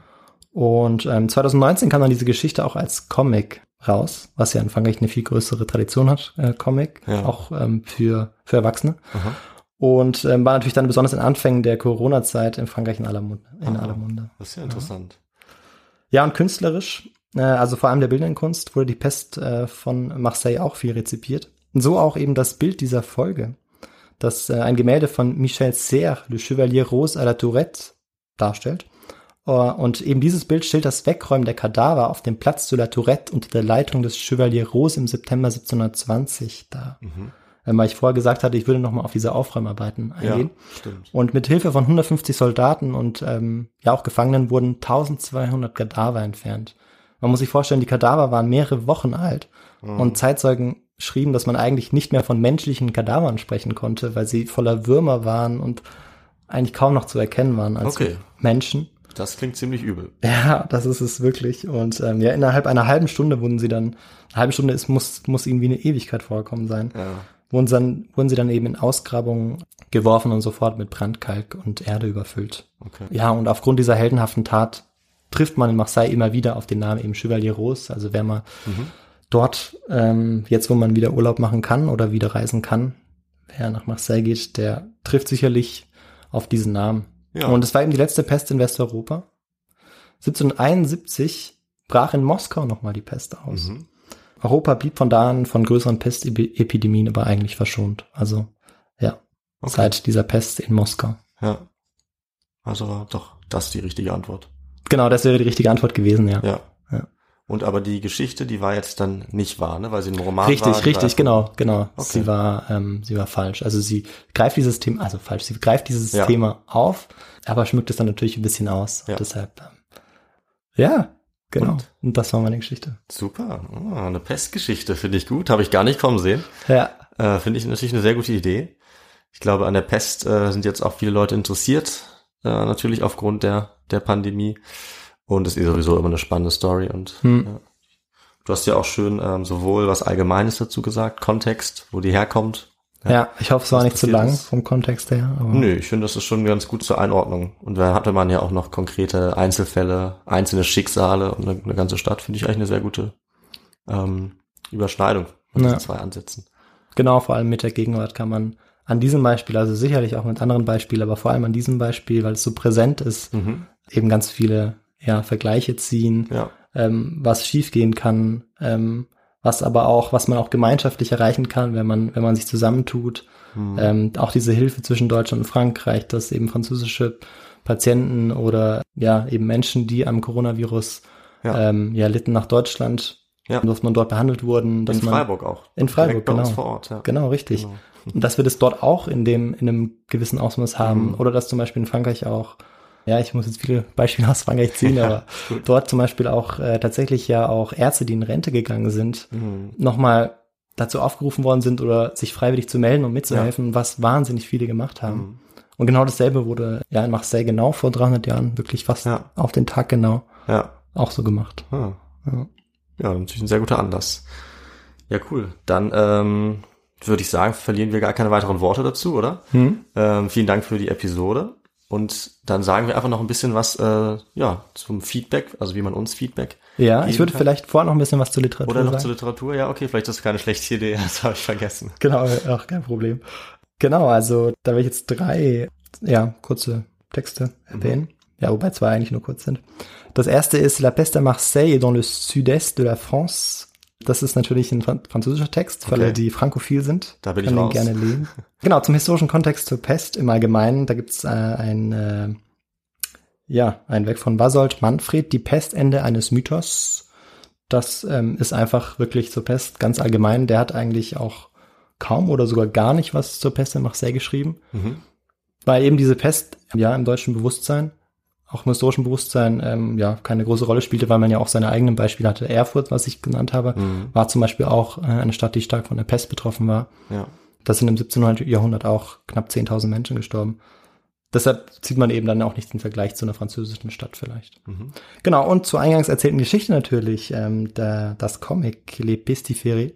Und ähm, 2019 kam dann diese Geschichte auch als Comic raus, was ja in Frankreich eine viel größere Tradition hat, äh, Comic, Ja. auch ähm, für, für Erwachsene. Aha. Und ähm, war natürlich dann besonders in Anfängen der Corona-Zeit in Frankreich in aller Munde. In aller Munde. Das ist ja interessant. Ja, und künstlerisch, also vor allem der bildenden Kunst, wurde die Pest äh, von Marseille auch viel rezipiert. Und so auch eben das Bild dieser Folge, das äh, ein Gemälde von Michel Serres, Le Chevalier Rose à la Tourette, darstellt. Äh, Und eben dieses Bild stellt das Wegräumen der Kadaver auf dem Platz de la Tourette unter der Leitung des Chevalier Rose im September 1720 dar. Mhm. Äh, Weil ich vorher gesagt hatte, ich würde nochmal auf diese Aufräumarbeiten Ja, eingehen. stimmt. Und mit Hilfe von 150 Soldaten und ähm, ja auch Gefangenen wurden 1200 Kadaver entfernt. Man muss sich vorstellen, die Kadaver waren mehrere Wochen alt Mhm. und Zeitzeugen schrieben, dass man eigentlich nicht mehr von menschlichen Kadavern sprechen konnte, weil sie voller Würmer waren und eigentlich kaum noch zu erkennen waren als Okay. Menschen. Das klingt ziemlich übel. Ja, das ist es wirklich. Und ähm, ja, innerhalb einer halben Stunde wurden sie dann, eine halbe Stunde ist, muss, muss ihnen wie eine Ewigkeit vorgekommen sein, Ja. wurden, dann, wurden sie dann eben in Ausgrabungen geworfen und sofort mit Brandkalk und Erde überfüllt. Okay. Ja, und aufgrund dieser heldenhaften Tat trifft man in Marseille immer wieder auf den Namen eben Chevalier Rose. Also wer mal dort, ähm, jetzt wo man wieder Urlaub machen kann oder wieder reisen kann, wer nach Marseille geht, der trifft sicherlich auf diesen Namen. Ja. Und es war eben die letzte Pest in Westeuropa. 1771 brach in Moskau nochmal die Pest aus. Mhm. Europa blieb von da an von größeren Pestepidemien aber eigentlich verschont. Also ja, Okay. seit dieser Pest in Moskau. Ja. Also war doch das die richtige Antwort. Genau, das wäre die richtige Antwort gewesen, ja. Ja. Ja. Und aber die Geschichte, die war jetzt dann nicht wahr, ne? Weil sie ein Roman. Richtig, war richtig, erfunden. genau, genau. Okay. Sie war, ähm, sie war falsch. Also sie greift dieses Thema, also falsch, sie greift dieses Ja. Thema auf, aber schmückt es dann natürlich ein bisschen aus. Ja. Deshalb, ähm, ja, genau. Und? Und? das war meine Geschichte. Super. Ah, eine Pestgeschichte finde ich gut. Habe ich gar nicht kommen sehen. Ja, Äh, finde ich natürlich eine sehr gute Idee. Ich glaube, an der Pest äh, sind jetzt auch viele Leute interessiert, äh, natürlich aufgrund der, der Pandemie. Und es ist sowieso immer eine spannende Story. Und Hm. ja. du hast ja auch schön ähm, sowohl was Allgemeines dazu gesagt, Kontext, wo die herkommt. ja, ich hoffe, es war nicht zu lang ist. vom Kontext her. Nö, ich finde, das ist schon ganz gut zur Einordnung. Und da hatte man ja auch noch konkrete Einzelfälle, einzelne Schicksale und eine, eine ganze Stadt, finde ich eigentlich eine sehr gute ähm, Überschneidung von Ja. diesen zwei Ansätzen. Genau, vor allem mit der Gegenwart kann man an diesem Beispiel, also sicherlich auch mit anderen Beispielen, aber vor allem an diesem Beispiel, weil es so präsent ist, Mhm. eben ganz viele ja, Vergleiche ziehen, Ja, ähm, was schiefgehen kann, ähm, was aber auch, was man auch gemeinschaftlich erreichen kann, wenn man, wenn man sich zusammentut. Mhm. Ähm, auch diese Hilfe zwischen Deutschland und Frankreich, dass eben französische Patienten oder ja eben Menschen, die am Coronavirus Ja. ähm, ja litten nach Deutschland, Ja. dass man dort behandelt wurden, dass in man Freiburg auch. in Freiburg, Direkt genau. vor Ort, ja. Genau, richtig. Genau. Und dass wir das dort auch in dem, in einem gewissen Ausmaß haben. Mhm. Oder dass zum Beispiel in Frankreich auch, ja, ich muss jetzt viele Beispiele aus Frankreich ziehen, Ja, aber gut. dort zum Beispiel auch äh, tatsächlich ja auch Ärzte, die in Rente gegangen sind, Mhm. nochmal dazu aufgerufen worden sind oder sich freiwillig zu melden und mitzuhelfen, was wahnsinnig viele gemacht haben. Mhm. Und genau dasselbe wurde ja in Marseille genau vor 300 Jahren, wirklich fast Ja. auf den Tag genau, Ja. auch so gemacht. Ah. Ja. Ja, natürlich ein sehr guter Anlass. Ja, cool. Dann ähm, würde ich sagen, verlieren wir gar keine weiteren Worte dazu, oder? Hm? Ähm, vielen Dank für die Episode. Und dann sagen wir einfach noch ein bisschen was äh, ja, zum Feedback, also wie man uns Feedback. Ja, ich würde kann. vielleicht vorher noch ein bisschen was zur Literatur Oder noch sagen. zur Literatur. Ja, okay, vielleicht ist das keine schlechte Idee, [LAUGHS] das habe ich vergessen. Genau, auch kein Problem. Genau, also da will ich jetzt drei, ja, kurze Texte erwähnen. Ja, wobei zwei eigentlich nur kurz sind. Das erste ist La Peste à Marseille dans le sud-est de la France. Das ist natürlich ein fran- französischer Text, weil Okay. alle, die frankophil sind. Da bin ich können raus. gerne lesen. [LAUGHS] Genau, zum historischen Kontext zur Pest im Allgemeinen. Da gibt's äh, ein, äh, ja, ein Werk von Wasold Manfred, die Pestende eines Mythos. Das ähm, ist einfach wirklich zur Pest ganz allgemein. Der hat eigentlich auch kaum oder sogar gar nicht was zur Pest in Marseille geschrieben, Mhm. weil eben diese Pest ja im deutschen Bewusstsein, auch im historischen Bewusstsein, ähm, ja keine große Rolle spielte, weil man ja auch seine eigenen Beispiele hatte. Erfurt, was ich genannt habe, Mhm. war zum Beispiel auch äh, eine Stadt, die stark von der Pest betroffen war. Ja. Da sind im 17. Jahrhundert auch knapp 10.000 Menschen gestorben. Deshalb zieht man eben dann auch nicht den Vergleich zu einer französischen Stadt vielleicht. Mhm. Genau, und zur eingangs erzählten Geschichte natürlich, ähm, der, das Comic Les Pestiférés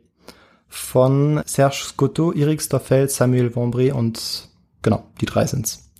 von Serge Scotto, Eric Stoffel, Samuel Vombré und genau, die drei sind's,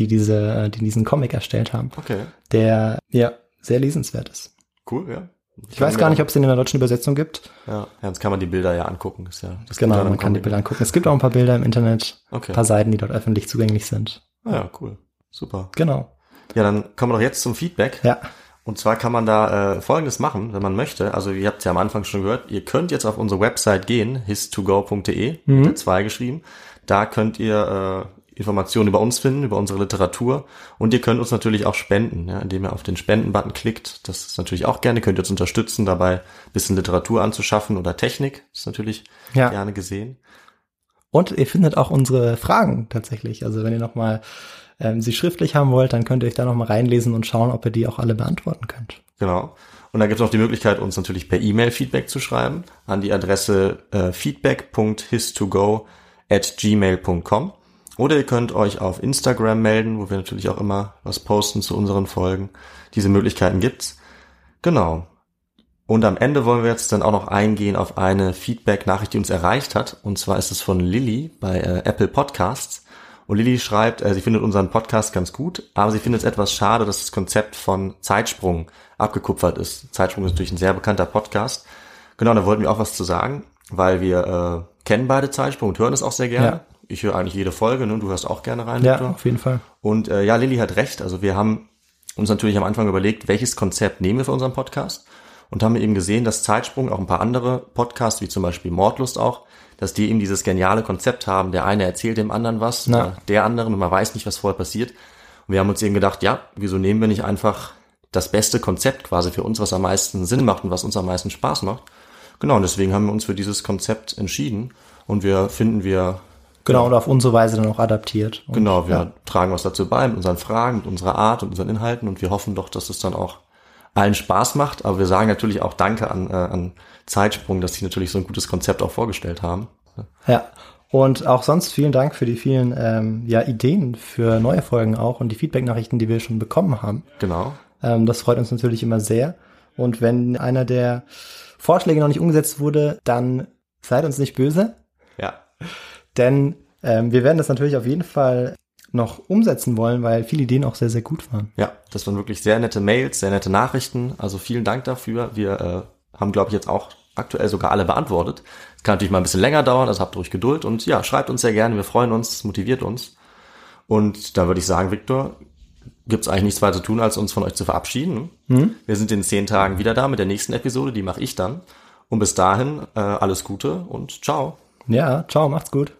die diese, äh, die diesen Comic erstellt haben, Okay, der ja sehr lesenswert ist. cool, ja. Ich weiß gar nicht, ob es den in der deutschen Übersetzung gibt. Ja, sonst kann man die Bilder ja angucken. Ist ja, das Genau, man kann die Comic. Bilder angucken. Es gibt auch ein paar Bilder im Internet, Okay. ein paar Seiten, die dort öffentlich zugänglich sind. Ah, ja, cool. Super. Genau. Ja, dann kommen wir doch jetzt zum Feedback. Ja. Und zwar kann man da äh, Folgendes machen, wenn man möchte. Also ihr habt es ja am Anfang schon gehört. Ihr könnt jetzt auf unsere Website gehen, his2go.de, Mhm. mit der 2 geschrieben. Da könnt ihr äh, Informationen über uns finden, über unsere Literatur. Und ihr könnt uns natürlich auch spenden, ja, indem ihr auf den Spenden-Button klickt. Das ist natürlich auch gerne. Könnt ihr uns unterstützen, dabei ein bisschen Literatur anzuschaffen oder Technik. Das ist natürlich Ja. gerne gesehen. Und ihr findet auch unsere Fragen tatsächlich. Also wenn ihr nochmal ähm, sie schriftlich haben wollt, dann könnt ihr euch da nochmal reinlesen und schauen, ob ihr die auch alle beantworten könnt. Genau. Und dann gibt es noch die Möglichkeit, uns natürlich per E-Mail Feedback zu schreiben an die Adresse äh, feedback.his2go at gmail.com. Oder ihr könnt euch auf Instagram melden, wo wir natürlich auch immer was posten zu unseren Folgen. Diese Möglichkeiten gibt's. Genau. Und am Ende wollen wir jetzt dann auch noch eingehen auf eine Feedback-Nachricht, die uns erreicht hat. Und zwar ist es von Lilly bei äh, Apple Podcasts. Und Lilly schreibt, äh, sie findet unseren Podcast ganz gut, aber sie findet es etwas schade, dass das Konzept von Zeitsprung abgekupfert ist. Zeitsprung ist natürlich ein sehr bekannter Podcast. Genau, da wollten wir auch was zu sagen, weil wir äh, kennen beide Zeitsprung und hören es auch sehr gerne. Ja. Ich höre eigentlich jede Folge, ne? du hörst auch gerne rein. Ja, Victor. auf jeden Fall. Und äh, ja, Lilly hat recht. Also wir haben uns natürlich am Anfang überlegt, welches Konzept nehmen wir für unseren Podcast und haben eben gesehen, dass Zeitsprung, auch ein paar andere Podcasts, wie zum Beispiel Mordlust auch, dass die eben dieses geniale Konzept haben. Der eine erzählt dem anderen was, Na. der andere, und man weiß nicht, was vorher passiert. Und wir haben uns eben gedacht, ja, wieso nehmen wir nicht einfach das beste Konzept quasi für uns, was am meisten Sinn macht und was uns am meisten Spaß macht. Genau, und deswegen haben wir uns für dieses Konzept entschieden und wir finden wir Genau, und auf unsere Weise dann auch adaptiert. Und, genau, wir ja. tragen was dazu bei mit unseren Fragen, mit unserer Art und unseren Inhalten und wir hoffen doch, dass es dann auch allen Spaß macht. Aber wir sagen natürlich auch Danke an, äh, an Zeitsprung, dass sie natürlich so ein gutes Konzept auch vorgestellt haben. Ja. Und auch sonst vielen Dank für die vielen ähm, ja, Ideen für neue Folgen auch und die Feedback-Nachrichten, die wir schon bekommen haben. Genau. Ähm, das freut uns natürlich immer sehr. Und wenn einer der Vorschläge noch nicht umgesetzt wurde, dann seid uns nicht böse. Ja. Denn ähm, wir werden das natürlich auf jeden Fall noch umsetzen wollen, weil viele Ideen auch sehr, sehr gut waren. Ja, das waren wirklich sehr nette Mails, sehr nette Nachrichten. Also vielen Dank dafür. Wir äh, haben, glaube ich, jetzt auch aktuell sogar alle beantwortet. Es kann natürlich mal ein bisschen länger dauern, also habt ruhig Geduld und ja, schreibt uns sehr gerne. Wir freuen uns, motiviert uns. Und da würde ich sagen, Viktor, gibt es eigentlich nichts weiter zu tun, als uns von euch zu verabschieden. Mhm. Wir sind in zehn Tagen wieder da mit der nächsten Episode, die mache ich dann. Und bis dahin äh, alles Gute und ciao. Ja, ciao, macht's gut.